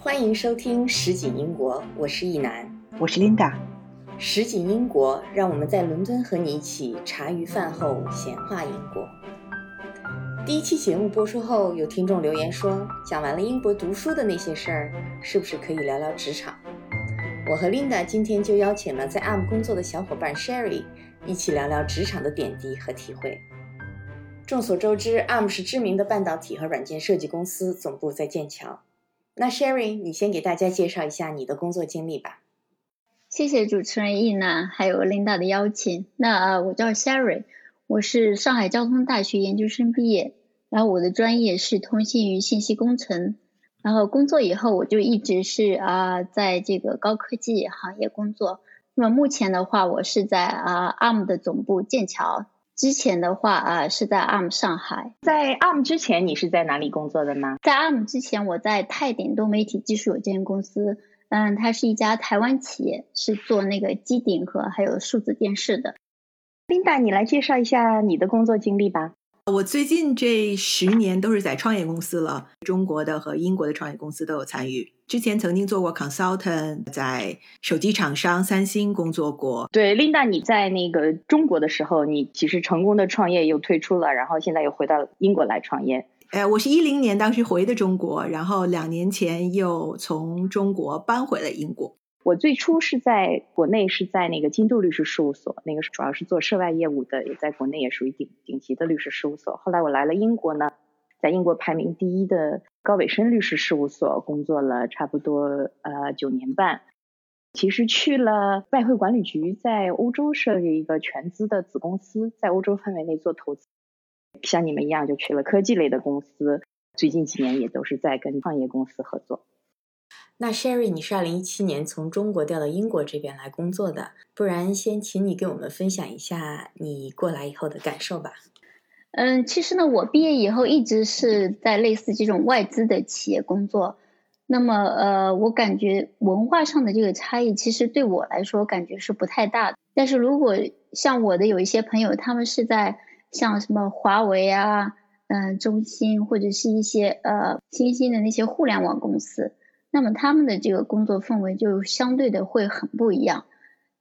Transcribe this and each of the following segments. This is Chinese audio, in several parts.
欢迎收听《实景英国》，我是易楠，我是 Linda。实景英国，让我们在伦敦和你一起茶余饭后闲话英国。第一期节目播出后，有听众留言说，讲完了英国读书的那些事儿，是不是可以聊聊职场？我和 Linda 今天就邀请了在 ARM 工作的小伙伴 Sherry，一起聊聊职场的点滴和体会。众所周知，ARM 是知名的半导体和软件设计公司，总部在剑桥。那 Sherry，你先给大家介绍一下你的工作经历吧。谢谢主持人易娜还有 Linda 的邀请。那我叫 Sherry，我是上海交通大学研究生毕业，然后我的专业是通信与信息工程。然后工作以后，我就一直是啊，在这个高科技行业工作。那么目前的话，我是在啊 ARM 的总部剑桥。之前的话啊，是在 ARM 上海。在 ARM 之前，你是在哪里工作的呢？在 ARM 之前，我在泰鼎多媒体技术有限公司，嗯，它是一家台湾企业，是做那个机顶盒还有数字电视的。Linda，你来介绍一下你的工作经历吧。我最近这十年都是在创业公司了，中国的和英国的创业公司都有参与。之前曾经做过 consultant，在手机厂商三星工作过。对，Linda，你在那个中国的时候，你其实成功的创业又退出了，然后现在又回到英国来创业。呃，我是一零年当时回的中国，然后两年前又从中国搬回了英国。我最初是在国内是在那个金度律师事务所，那个主要是做涉外业务的，也在国内也属于顶顶级的律师事务所。后来我来了英国呢，在英国排名第一的高伟生律师事务所工作了差不多呃九年半。其实去了外汇管理局，在欧洲设立一个全资的子公司，在欧洲范围内做投资。像你们一样就去了科技类的公司，最近几年也都是在跟创业公司合作。那 Sherry，你是二零一七年从中国调到英国这边来工作的，不然先请你给我们分享一下你过来以后的感受吧。嗯，其实呢，我毕业以后一直是在类似这种外资的企业工作。那么，呃，我感觉文化上的这个差异，其实对我来说感觉是不太大的。但是如果像我的有一些朋友，他们是在像什么华为啊、嗯、中兴或者是一些呃新兴的那些互联网公司。那么他们的这个工作氛围就相对的会很不一样。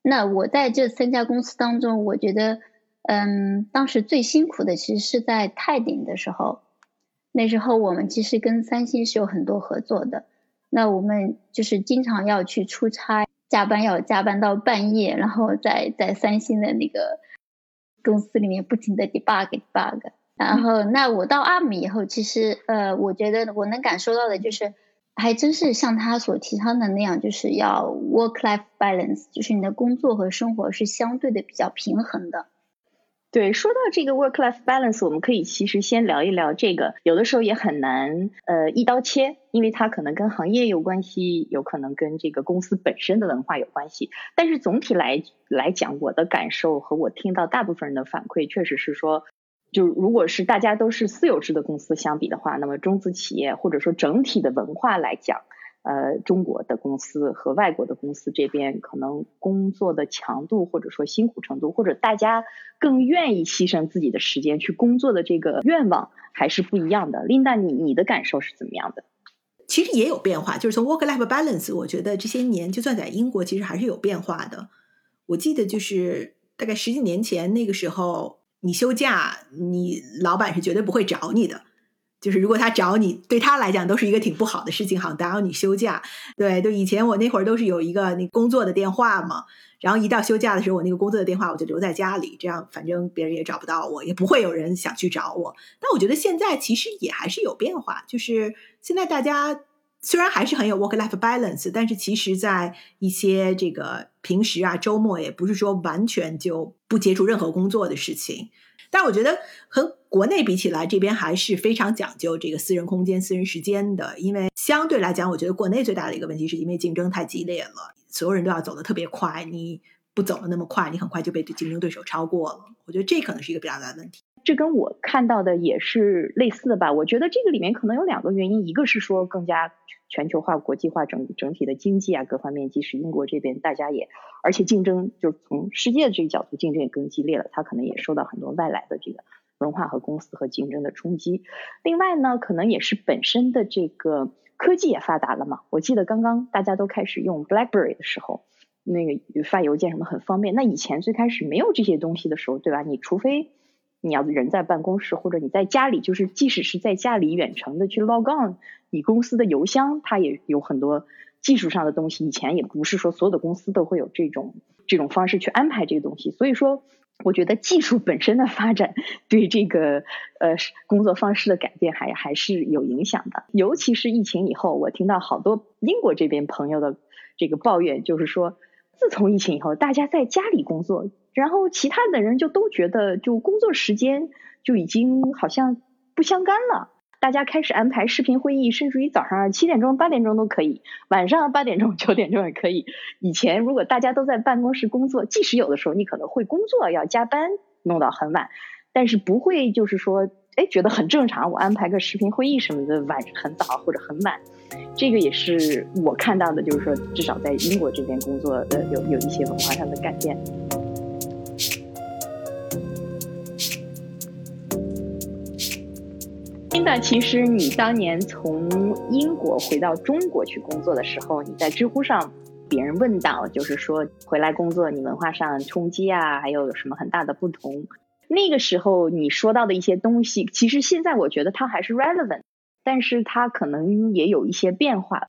那我在这三家公司当中，我觉得，嗯，当时最辛苦的其实是在泰鼎的时候。那时候我们其实跟三星是有很多合作的。那我们就是经常要去出差，加班要加班到半夜，然后在在三星的那个公司里面不停的 debug debug。然后，那我到 ARM 以后，其实呃，我觉得我能感受到的就是。还真是像他所提倡的那样，就是要 work-life balance，就是你的工作和生活是相对的比较平衡的。对，说到这个 work-life balance，我们可以其实先聊一聊这个，有的时候也很难呃一刀切，因为它可能跟行业有关系，有可能跟这个公司本身的文化有关系。但是总体来来讲，我的感受和我听到大部分人的反馈，确实是说。就如果是大家都是私有制的公司相比的话，那么中资企业或者说整体的文化来讲，呃，中国的公司和外国的公司这边可能工作的强度或者说辛苦程度，或者大家更愿意牺牲自己的时间去工作的这个愿望还是不一样的。Linda，你你的感受是怎么样的？其实也有变化，就是从 work-life balance，我觉得这些年就算在英国，其实还是有变化的。我记得就是大概十几年前那个时候。你休假，你老板是绝对不会找你的。就是如果他找你，对他来讲都是一个挺不好的事情，好打扰你休假。对，就以前我那会儿都是有一个那工作的电话嘛，然后一到休假的时候，我那个工作的电话我就留在家里，这样反正别人也找不到我，也不会有人想去找我。但我觉得现在其实也还是有变化，就是现在大家。虽然还是很有 work-life balance，但是其实，在一些这个平时啊、周末，也不是说完全就不接触任何工作的事情。但我觉得和国内比起来，这边还是非常讲究这个私人空间、私人时间的。因为相对来讲，我觉得国内最大的一个问题是因为竞争太激烈了，所有人都要走得特别快，你不走的那么快，你很快就被竞争对手超过了。我觉得这可能是一个比较大的问题。这跟我看到的也是类似的吧？我觉得这个里面可能有两个原因，一个是说更加全球化、国际化，整整体的经济啊各方面，即使英国这边大家也，而且竞争就是从世界的这个角度竞争也更激烈了，它可能也受到很多外来的这个文化和公司和竞争的冲击。另外呢，可能也是本身的这个科技也发达了嘛。我记得刚刚大家都开始用 BlackBerry 的时候，那个发邮件什么很方便。那以前最开始没有这些东西的时候，对吧？你除非你要人在办公室，或者你在家里，就是即使是在家里远程的去 log on 你公司的邮箱，它也有很多技术上的东西。以前也不是说所有的公司都会有这种这种方式去安排这个东西，所以说。我觉得技术本身的发展对这个呃工作方式的改变还还是有影响的，尤其是疫情以后，我听到好多英国这边朋友的这个抱怨，就是说自从疫情以后，大家在家里工作，然后其他的人就都觉得就工作时间就已经好像不相干了。大家开始安排视频会议，甚至于早上七点钟、八点钟都可以，晚上八点钟、九点钟也可以。以前如果大家都在办公室工作，即使有的时候你可能会工作要加班，弄到很晚，但是不会就是说，哎，觉得很正常。我安排个视频会议什么的，晚很早或者很晚，这个也是我看到的，就是说至少在英国这边工作的有有一些文化上的改变。那其实你当年从英国回到中国去工作的时候，你在知乎上，别人问到就是说回来工作你文化上冲击啊，还有有什么很大的不同？那个时候你说到的一些东西，其实现在我觉得它还是 relevant，但是它可能也有一些变化。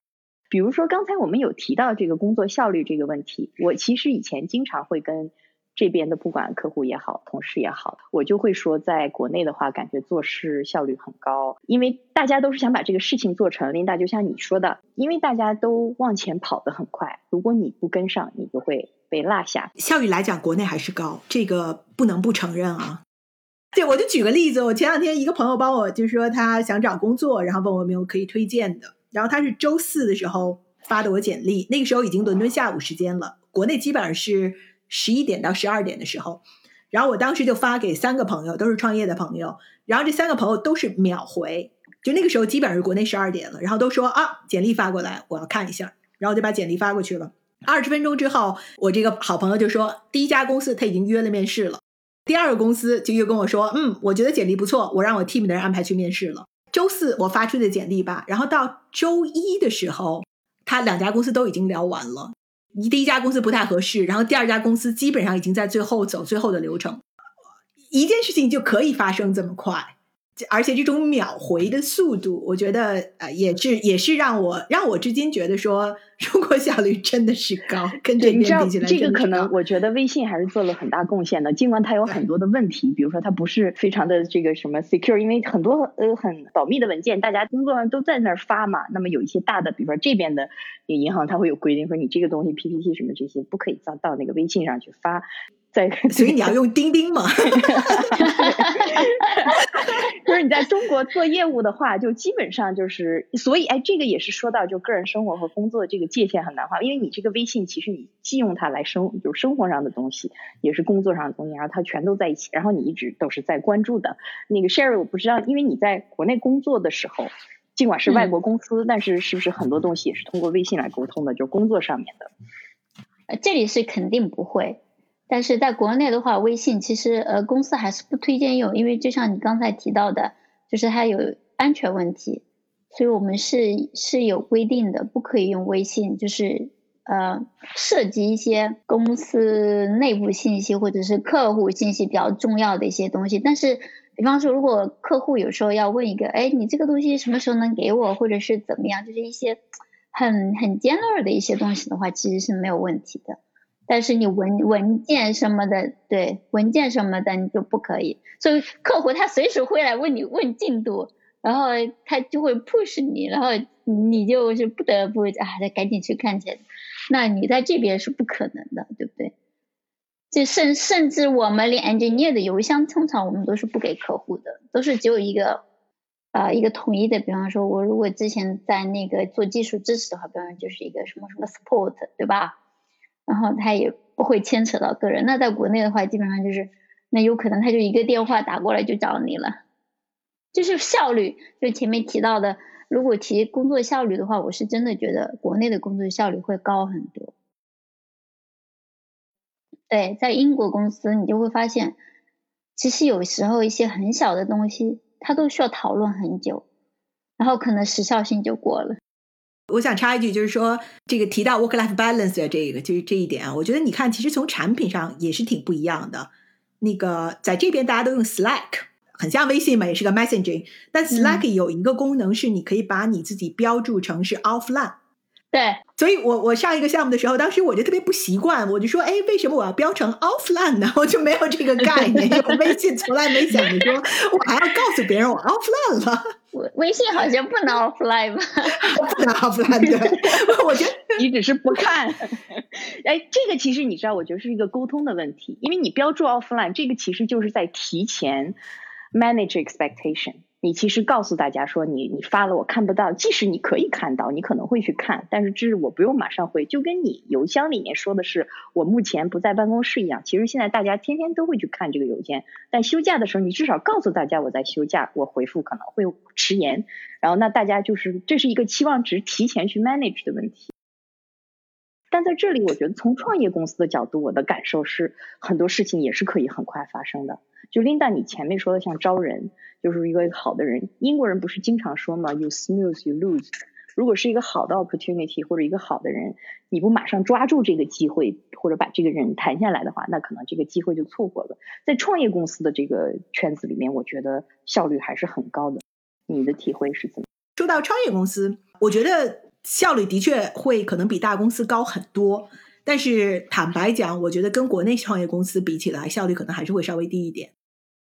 比如说刚才我们有提到这个工作效率这个问题，我其实以前经常会跟。这边的不管客户也好，同事也好，我就会说，在国内的话，感觉做事效率很高，因为大家都是想把这个事情做成。琳达，就像你说的，因为大家都往前跑得很快，如果你不跟上，你就会被落下。效率来讲，国内还是高，这个不能不承认啊。对，我就举个例子，我前两天一个朋友帮我，就是说他想找工作，然后问我有没有可以推荐的。然后他是周四的时候发的我简历，那个时候已经伦敦下午时间了，国内基本上是。十一点到十二点的时候，然后我当时就发给三个朋友，都是创业的朋友，然后这三个朋友都是秒回，就那个时候基本上是国内十二点了，然后都说啊，简历发过来，我要看一下，然后就把简历发过去了。二十分钟之后，我这个好朋友就说，第一家公司他已经约了面试了，第二个公司就又跟我说，嗯，我觉得简历不错，我让我 team 的人安排去面试了。周四我发出的简历吧，然后到周一的时候，他两家公司都已经聊完了。你第一家公司不太合适，然后第二家公司基本上已经在最后走最后的流程，一件事情就可以发生这么快。而且这种秒回的速度，我觉得呃也是也是让我让我至今觉得说中国效率真的是高，跟这边比起来，这个可能我觉得微信还是做了很大贡献的。尽管它有很多的问题，比如说它不是非常的这个什么 secure，因为很多呃很保密的文件，大家工作上都在那儿发嘛。那么有一些大的，比如说这边的银行，它会有规定说你这个东西 PPT 什么这些不可以到到那个微信上去发。在，所以你要用钉钉嘛。就是你在中国做业务的话，就基本上就是，所以哎，这个也是说到就个人生活和工作这个界限很难画，因为你这个微信其实你既用它来生，就是生活上的东西，也是工作上的东西，然后它全都在一起，然后你一直都是在关注的。那个 Sherry，我不知道，因为你在国内工作的时候，尽管是外国公司，但是是不是很多东西也是通过微信来沟通的，就工作上面的？呃，这里是肯定不会。但是在国内的话，微信其实呃公司还是不推荐用，因为就像你刚才提到的，就是它有安全问题，所以我们是是有规定的，不可以用微信，就是呃涉及一些公司内部信息或者是客户信息比较重要的一些东西。但是，比方说如果客户有时候要问一个，哎，你这个东西什么时候能给我，或者是怎么样，就是一些很很尖锐的一些东西的话，其实是没有问题的。但是你文文件什么的，对文件什么的你就不可以。所以客户他随时会来问你问进度，然后他就会 push 你，然后你就是不得不啊，再赶紧去看去。那你在这边是不可能的，对不对？就甚甚至我们连 engineer 的邮箱通常我们都是不给客户的，都是只有一个啊一个统一的。比方说，我如果之前在那个做技术支持的话，比方就是一个什么什么 support，对吧？然后他也不会牵扯到个人。那在国内的话，基本上就是，那有可能他就一个电话打过来就找你了，就是效率。就前面提到的，如果提工作效率的话，我是真的觉得国内的工作效率会高很多。对，在英国公司你就会发现，其实有时候一些很小的东西，它都需要讨论很久，然后可能时效性就过了。我想插一句，就是说这个提到 work-life balance 的这个，就是这一点啊，我觉得你看，其实从产品上也是挺不一样的。那个在这边大家都用 Slack，很像微信嘛，也是个 messaging，但 Slack 有一个功能是你可以把你自己标注成是 offline。对，所以我我上一个项目的时候，当时我就特别不习惯，我就说，哎，为什么我要标成 offline 呢？我就没有这个概念，因为微信从来没想着说我还要告诉别人我 offline 了。微微信好像不能 offline 吧？不能 offline 对，我觉得你只是不看。哎，这个其实你知道，我觉得是一个沟通的问题，因为你标注 offline，这个其实就是在提前 manage expectation。你其实告诉大家说，你你发了我看不到，即使你可以看到，你可能会去看，但是这是我不用马上回，就跟你邮箱里面说的是我目前不在办公室一样。其实现在大家天天都会去看这个邮件，但休假的时候你至少告诉大家我在休假，我回复可能会迟延，然后那大家就是这是一个期望值提前去 manage 的问题。但在这里，我觉得从创业公司的角度，我的感受是很多事情也是可以很快发生的。就 Linda，你前面说的像招人，就是一个好的人。英国人不是经常说吗？You snooze, you lose。如果是一个好的 opportunity 或者一个好的人，你不马上抓住这个机会，或者把这个人谈下来的话，那可能这个机会就错过了。在创业公司的这个圈子里面，我觉得效率还是很高的。你的体会是怎么？说到创业公司，我觉得效率的确会可能比大公司高很多。但是坦白讲，我觉得跟国内创业公司比起来，效率可能还是会稍微低一点。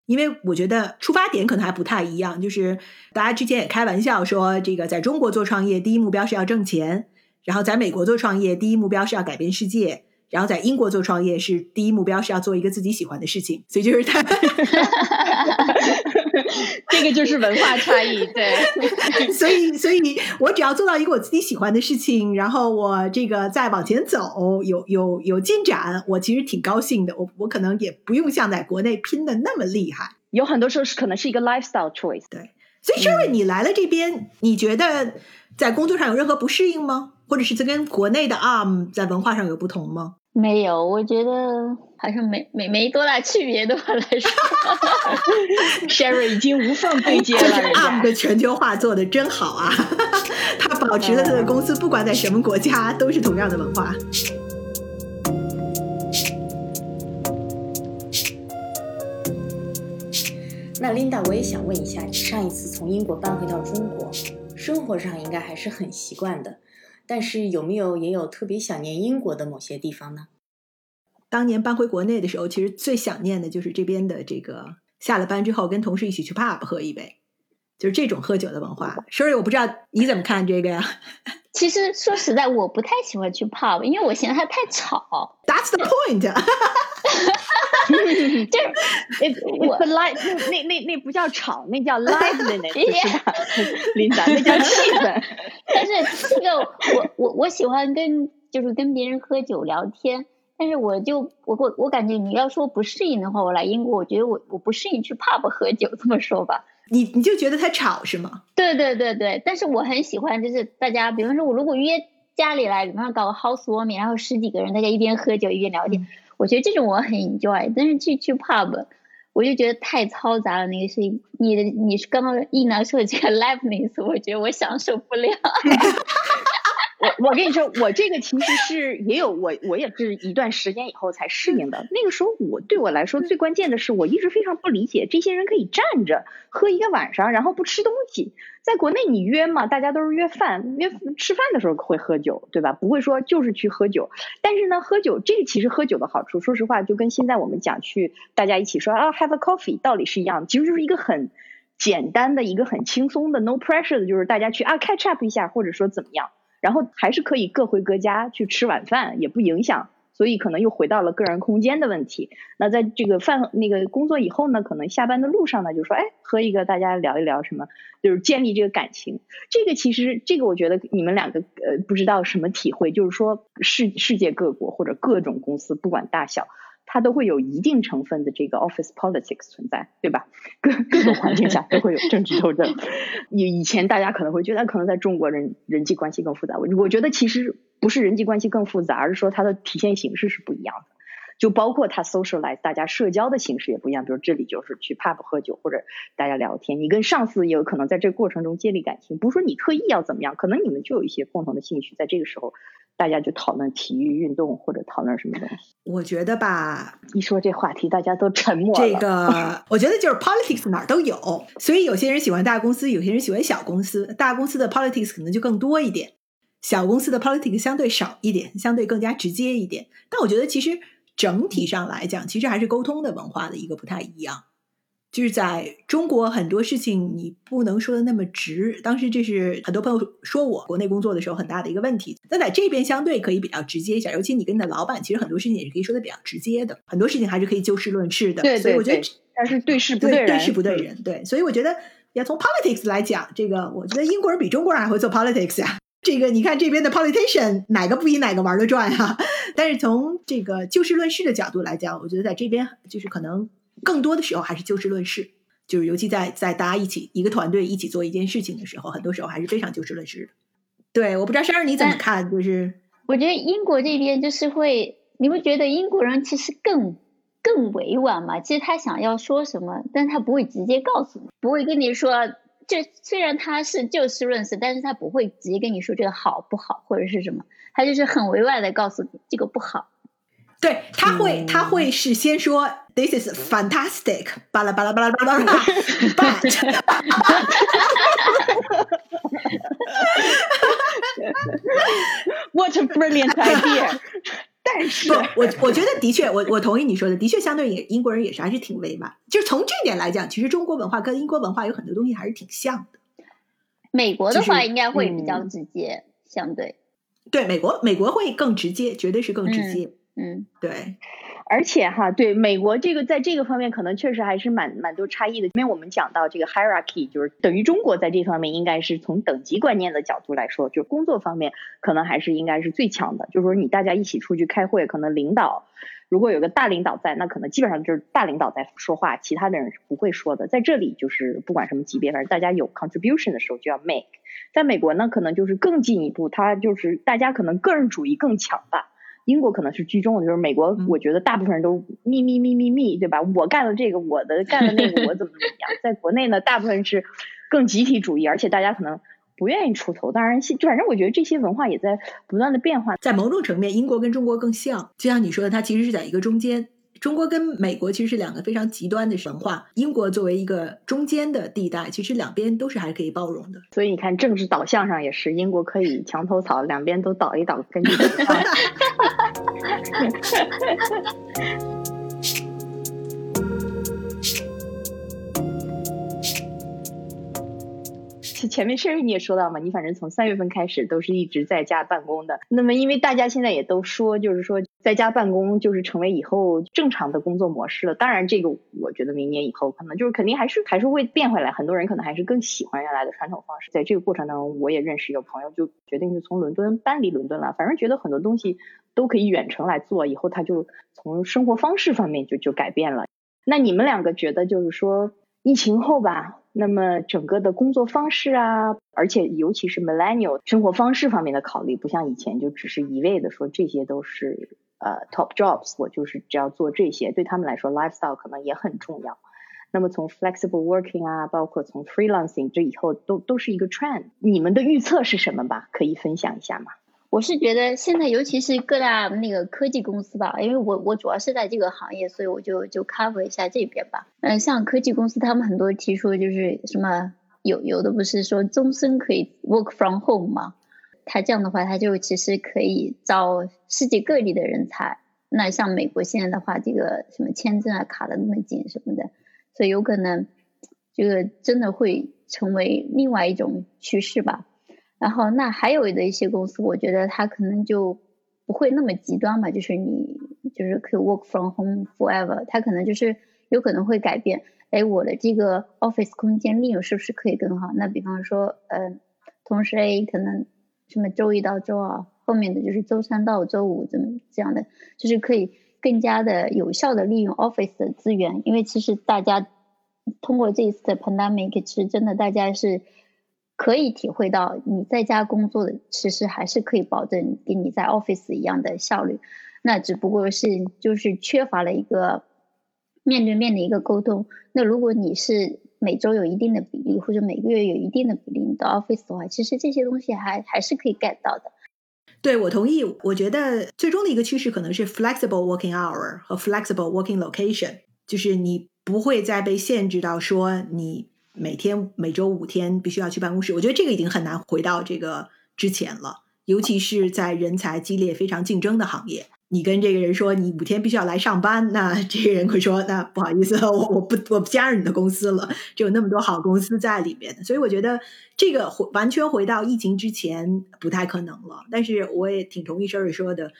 因为我觉得出发点可能还不太一样，就是大家之前也开玩笑说，这个在中国做创业，第一目标是要挣钱；然后在美国做创业，第一目标是要改变世界；然后在英国做创业，是第一目标是要做一个自己喜欢的事情。所以就是他。这个就是文化差异，对。所以，所以我只要做到一个我自己喜欢的事情，然后我这个再往前走，有有有进展，我其实挺高兴的。我我可能也不用像在国内拼的那么厉害。有很多时候是可能是一个 lifestyle choice。对。所以，Sherry，你来了这边，你觉得在工作上有任何不适应吗？或者是这跟国内的 Arm 在文化上有不同吗？没有，我觉得好像没没没多大区别，对我来说。Sherry 已经无缝对接了。Arm 的全球化做的真好啊！他保持了他的公司，不管在什么国家，都是同样的文化。那 Linda，我也想问一下，你上一次从英国搬回到中国，生活上应该还是很习惯的。但是有没有也有特别想念英国的某些地方呢？当年搬回国内的时候，其实最想念的就是这边的这个下了班之后跟同事一起去 pub 喝一杯，就是这种喝酒的文化。sorry 我不知道你怎么看这个呀？其实说实在，我不太喜欢去 pub，因为我嫌它太吵。That's the point。就是我 live 那那那那不叫吵，那叫 liveliness，是吧？琳达，那叫气氛。但是这个我我我喜欢跟就是跟别人喝酒聊天，但是我就我我我感觉你要说不适应的话，我来英国，我觉得我我不适应去 pub 喝酒，这么说吧。你你就觉得它吵是吗？对对对对，但是我很喜欢，就是大家，比方说我如果约家里来，比方说搞个 housewarming，然后十几个人，大家一边喝酒一边聊天。我觉得这种我很 enjoy，但是去去 pub，我就觉得太嘈杂了。那个声音，你的你是刚刚一楠说的这个 liveness，我觉得我享受不了。我我跟你说，我这个其实是也有我我也是一段时间以后才适应的。那个时候我对我来说最关键的是，我一直非常不理解这些人可以站着喝一个晚上，然后不吃东西。在国内你约嘛，大家都是约饭，约吃饭的时候会喝酒，对吧？不会说就是去喝酒。但是呢，喝酒这个其实喝酒的好处，说实话就跟现在我们讲去大家一起说啊 have a coffee 道理是一样，其实就是一个很简单的一个很轻松的 no pressure 的，就是大家去啊 catch up 一下，或者说怎么样。然后还是可以各回各家去吃晚饭，也不影响，所以可能又回到了个人空间的问题。那在这个饭那个工作以后呢，可能下班的路上呢，就说哎，喝一个，大家聊一聊什么，就是建立这个感情。这个其实这个我觉得你们两个呃不知道什么体会，就是说世世界各国或者各种公司不管大小。它都会有一定成分的这个 office politics 存在，对吧？各各种环境下都会有政治斗争。以以前大家可能会觉得，可能在中国人人际关系更复杂。我我觉得其实不是人际关系更复杂，而是说它的体现形式是不一样的。就包括它 socialize 大家社交的形式也不一样，比如这里就是去 pub 喝酒或者大家聊天，你跟上司也有可能在这个过程中建立感情，不是说你特意要怎么样，可能你们就有一些共同的兴趣，在这个时候大家就讨论体育运动或者讨论什么东西。我觉得吧，一说这话题，大家都沉默了。这个 我觉得就是 politics 哪儿都有，所以有些人喜欢大公司，有些人喜欢小公司，大公司的 politics 可能就更多一点。小公司的 politics 相对少一点，相对更加直接一点。但我觉得其实整体上来讲，其实还是沟通的文化的一个不太一样。就是在中国很多事情你不能说的那么直。当时这是很多朋友说我国内工作的时候很大的一个问题。那在这边相对可以比较直接一下，尤其你跟你的老板，其实很多事情也是可以说的比较直接的。很多事情还是可以就事论事的。对，所以我觉得但是对事不对人，对事不对人。对，所以我觉得要从 politics 来讲，这个我觉得英国人比中国人还会做 politics 呀。这个你看这边的 politician 哪个不比哪个玩的转啊？但是从这个就事论事的角度来讲，我觉得在这边就是可能更多的时候还是就事论事，就是尤其在在大家一起一个团队一起做一件事情的时候，很多时候还是非常就事论事的。对，我不知道珊儿你怎么看？就是我觉得英国这边就是会，你会觉得英国人其实更更委婉嘛？其实他想要说什么，但他不会直接告诉你，不会跟你说。就虽然他是就事论事，但是他不会直接跟你说这个好不好或者是什么，他就是很委婉的告诉你这个不好。对他会他会是先说 This is fantastic，巴拉巴拉巴拉巴拉巴拉，But，What a brilliant idea！但是不，我我觉得的确，我我同意你说的，的确相对也英国人也是还是挺委婉。就是从这点来讲，其实中国文化跟英国文化有很多东西还是挺像的。美国的话应该会比较直接，相对。对，美国美国会更直接，绝对是更直接。嗯，对。而且哈，对美国这个在这个方面可能确实还是蛮蛮多差异的。因为我们讲到这个 hierarchy，就是等于中国在这方面应该是从等级观念的角度来说，就工作方面可能还是应该是最强的。就是说你大家一起出去开会，可能领导如果有个大领导在，那可能基本上就是大领导在说话，其他的人是不会说的。在这里就是不管什么级别，反正大家有 contribution 的时候就要 make。在美国呢，可能就是更进一步，他就是大家可能个人主义更强吧。英国可能是居中的，就是美国，我觉得大部分人都密密密密密，对吧？我干了这个，我的干了那个，我怎么怎么样？在国内呢，大部分是更集体主义，而且大家可能不愿意出头。当然，就反正我觉得这些文化也在不断的变化。在某种层面，英国跟中国更像，就像你说的，它其实是在一个中间。中国跟美国其实是两个非常极端的文化，英国作为一个中间的地带，其实两边都是还可以包容的。所以你看，政治导向上也是，英国可以墙头草，两边都倒一倒，根据。前面 Sherry 你也说到嘛，你反正从三月份开始都是一直在家办公的。那么因为大家现在也都说，就是说在家办公就是成为以后正常的工作模式了。当然，这个我觉得明年以后可能就是肯定还是还是会变回来。很多人可能还是更喜欢原来的传统方式。在这个过程当中，我也认识有朋友就决定就从伦敦搬离伦敦了。反正觉得很多东西都可以远程来做，以后他就从生活方式方面就就改变了。那你们两个觉得就是说疫情后吧？那么整个的工作方式啊，而且尤其是 millennial 生活方式方面的考虑，不像以前就只是一味的说这些都是呃 top jobs，我就是只要做这些，对他们来说 lifestyle 可能也很重要。那么从 flexible working 啊，包括从 freelancing，这以后都都是一个 trend。你们的预测是什么吧？可以分享一下吗？我是觉得现在，尤其是各大那个科技公司吧，因为我我主要是在这个行业，所以我就就 cover 一下这边吧。嗯，像科技公司，他们很多提出就是什么有有的不是说终身可以 work from home 吗？他这样的话，他就其实可以招世界各地的人才。那像美国现在的话，这个什么签证啊卡的那么紧什么的，所以有可能这个真的会成为另外一种趋势吧。然后，那还有的一些公司，我觉得它可能就不会那么极端嘛，就是你就是可以 work from home forever，它可能就是有可能会改变。哎，我的这个 office 空间利用是不是可以更好？那比方说，呃，同时 A 可能什么周一到周二，后面的就是周三到周五怎么这样的，就是可以更加的有效的利用 office 的资源。因为其实大家通过这一次的 pandemic，其实真的大家是。可以体会到你在家工作的，其实还是可以保证跟你在 office 一样的效率。那只不过是就是缺乏了一个面对面的一个沟通。那如果你是每周有一定的比例，或者每个月有一定的比例你到 office 的话，其实这些东西还还是可以 get 到的。对，我同意。我觉得最终的一个趋势可能是 flexible working hour 和 flexible working location，就是你不会再被限制到说你每天每周五天必须要去办公室。我觉得这个已经很难回到这个之前了，尤其是在人才激烈、非常竞争的行业。你跟这个人说你五天必须要来上班，那这个人会说：“那不好意思，我我不 我不加入你的公司了。”就有那么多好公司在里面，所以我觉得这个回完全回到疫情之前不太可能了。但是我也挺同意 Sherry 说的，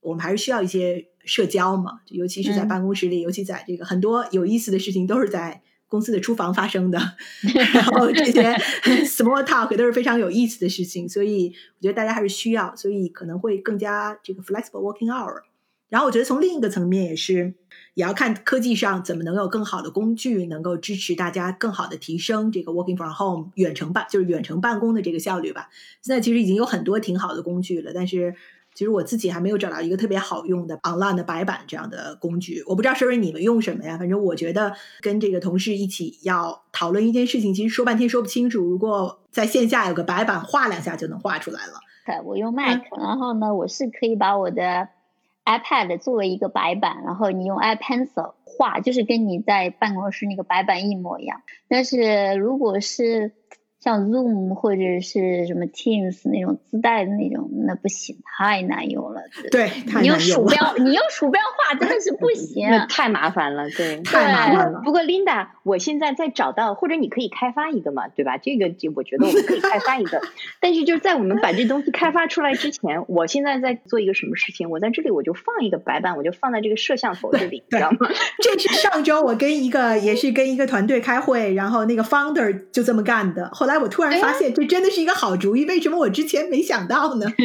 我们还是需要一些社交嘛，尤其是在办公室里，尤其在这个很多有意思的事情都是在。公司的厨房发生的，然后这些 small talk 都是非常有意思的事情，所以我觉得大家还是需要，所以可能会更加这个 flexible working hour。然后我觉得从另一个层面也是，也要看科技上怎么能有更好的工具，能够支持大家更好的提升这个 working from home 远程办就是远程办公的这个效率吧。现在其实已经有很多挺好的工具了，但是。其实我自己还没有找到一个特别好用的 online 的白板这样的工具，我不知道是不是你们用什么呀？反正我觉得跟这个同事一起要讨论一件事情，其实说半天说不清楚。如果在线下有个白板，画两下就能画出来了。对，我用 Mac，然后呢，我是可以把我的 iPad 作为一个白板，然后你用 iPencil 画，就是跟你在办公室那个白板一模一样。但是如果是像 Zoom 或者是什么 Teams 那种自带的那种，那不行，太难用了。对，你用鼠标，你用鼠标画真的是不行，那太麻烦了。对，太麻烦了。不过 Linda，我现在在找到，或者你可以开发一个嘛，对吧？这个就我觉得我们可以开发一个。但是就是在我们把这东西开发出来之前，我现在在做一个什么事情？我在这里我就放一个白板，我就放在这个摄像头这里，知道吗？这是上周我跟一个也是跟一个团队开会，然后那个 founder 就这么干的。后来我突然发现，这真的是一个好主意。为什么我之前没想到呢？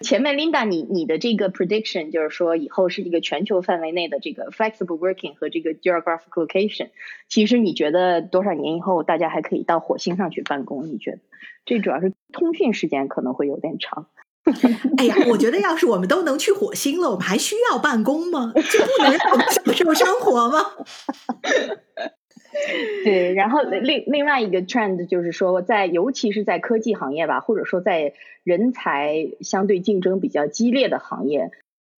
前面 Linda，你你的这个 prediction 就是说，以后是一个全球范围内的这个 flexible working 和这个 geographical location。其实你觉得多少年以后，大家还可以到火星上去办公？你觉得？这主要是通讯时间可能会有点长。哎呀，我觉得要是我们都能去火星了，我们还需要办公吗？就不能让我们享受生活吗？对，然后另另外一个 trend 就是说，在尤其是在科技行业吧，或者说在人才相对竞争比较激烈的行业，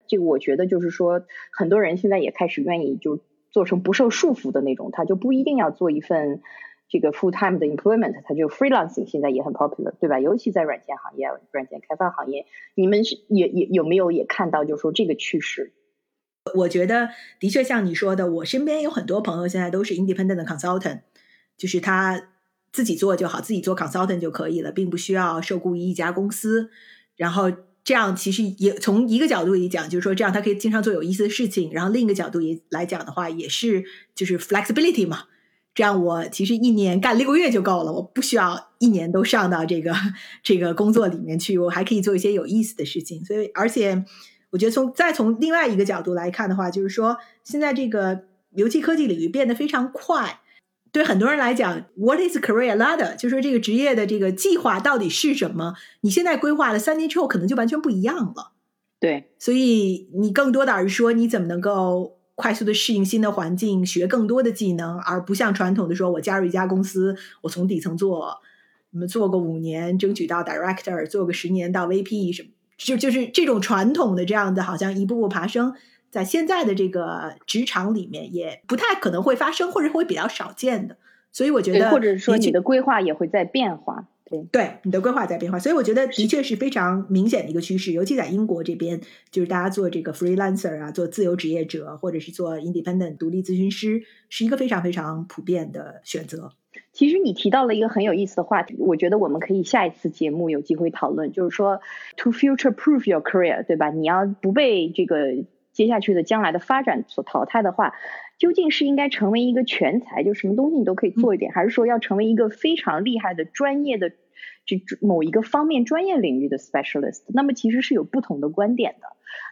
这个我觉得就是说，很多人现在也开始愿意就做成不受束缚的那种，他就不一定要做一份这个 full time 的 employment，他就 freelancing 现在也很 popular，对吧？尤其在软件行业、软件开发行业，你们是也也有没有也看到，就是说这个趋势？我觉得的确像你说的，我身边有很多朋友现在都是 independent consultant，就是他自己做就好，自己做 consultant 就可以了，并不需要受雇于一家公司。然后这样其实也从一个角度里讲，就是说这样他可以经常做有意思的事情。然后另一个角度也来讲的话，也是就是 flexibility 嘛。这样我其实一年干六个月就够了，我不需要一年都上到这个这个工作里面去，我还可以做一些有意思的事情。所以而且。我觉得从再从另外一个角度来看的话，就是说现在这个游戏科技领域变得非常快，对很多人来讲，What is career ladder？就说这个职业的这个计划到底是什么？你现在规划了三年之后，可能就完全不一样了。对，所以你更多的是说你怎么能够快速的适应新的环境，学更多的技能，而不像传统的说我加入一家公司，我从底层做，你们做个五年，争取到 director，做个十年到 VP 什么。就就是这种传统的这样的，好像一步步爬升，在现在的这个职场里面，也不太可能会发生，或者会比较少见的。所以我觉得，或者说你的规划也会在变化。对，对，你的规划在变化。所以我觉得，的确是非常明显的一个趋势，尤其在英国这边，就是大家做这个 freelancer 啊，做自由职业者，或者是做 independent 独立咨询师，是一个非常非常普遍的选择。其实你提到了一个很有意思的话题，我觉得我们可以下一次节目有机会讨论，就是说 to future proof your career，对吧？你要不被这个接下去的将来的发展所淘汰的话，究竟是应该成为一个全才，就什么东西你都可以做一点，还是说要成为一个非常厉害的专业的这某一个方面专业领域的 specialist？那么其实是有不同的观点的。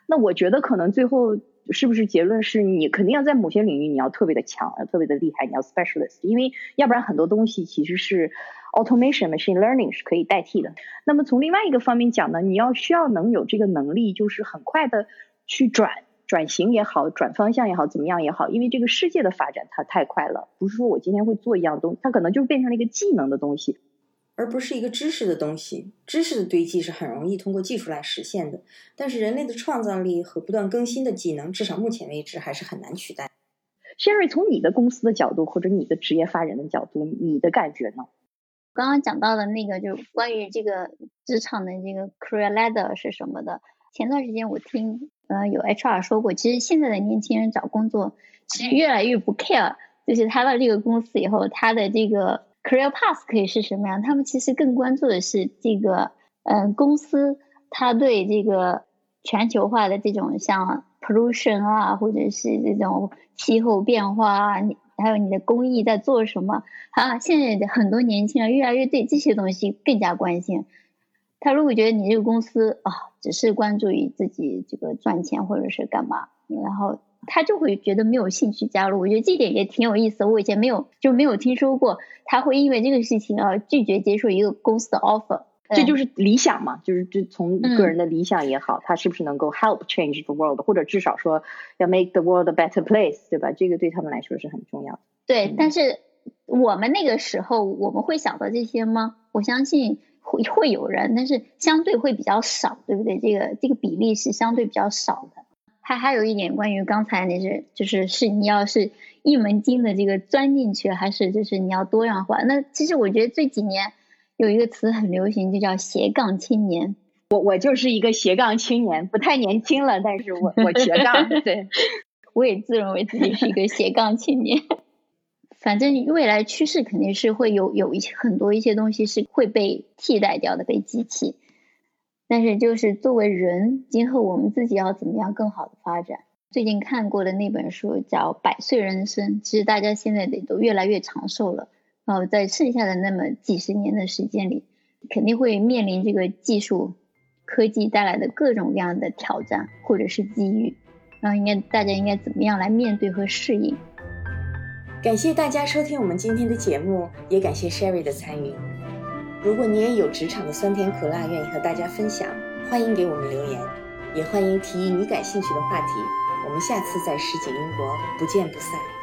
那我觉得可能最后。是不是结论是你肯定要在某些领域你要特别的强，要特别的厉害，你要 specialist，因为要不然很多东西其实是 automation machine learning 是可以代替的。那么从另外一个方面讲呢，你要需要能有这个能力，就是很快的去转转型也好，转方向也好，怎么样也好，因为这个世界的发展它太快了，不是说我今天会做一样东西，它可能就变成了一个技能的东西。而不是一个知识的东西。知识的堆积是很容易通过技术来实现的，但是人类的创造力和不断更新的技能，至少目前为止还是很难取代。Sherry，从你的公司的角度或者你的职业发展的角度，你的感觉呢？刚刚讲到的那个，就是关于这个职场的这个 career ladder 是什么的。前段时间我听呃有 HR 说过，其实现在的年轻人找工作其实越来越不 care，就是他到这个公司以后，他的这个。Career path 可以是什么样？他们其实更关注的是这个，嗯，公司它对这个全球化的这种像 pollution 啊，或者是这种气候变化啊，还有你的工艺在做什么啊？现在的很多年轻人越来越对这些东西更加关心。他如果觉得你这个公司啊，只是关注于自己这个赚钱或者是干嘛，然后。他就会觉得没有兴趣加入，我觉得这点也挺有意思。我以前没有就没有听说过他会因为这个事情而拒绝接受一个公司的 offer。这就是理想嘛，就是这从个人的理想也好，他是不是能够 help change the world，或者至少说要 make the world a better place，对吧？这个对他们来说是很重要的。对，但是我们那个时候我们会想到这些吗？我相信会会有人，但是相对会比较少，对不对？这个这个比例是相对比较少的。还还有一点关于刚才那是，就是是你要是一门精的这个钻进去，还是就是你要多样化？那其实我觉得这几年有一个词很流行，就叫斜杠青年。我我就是一个斜杠青年，不太年轻了，但是我我斜杠，对，我也自认为自己是一个斜杠青年。反正未来趋势肯定是会有有一些很多一些东西是会被替代掉的，被机器。但是，就是作为人，今后我们自己要怎么样更好的发展？最近看过的那本书叫《百岁人生》，其实大家现在得都越来越长寿了。然后在剩下的那么几十年的时间里，肯定会面临这个技术、科技带来的各种各样的挑战或者是机遇。然后，应该大家应该怎么样来面对和适应？感谢大家收听我们今天的节目，也感谢 Sherry 的参与。如果你也有职场的酸甜苦辣，愿意和大家分享，欢迎给我们留言，也欢迎提议你感兴趣的话题。我们下次在实景英国不见不散。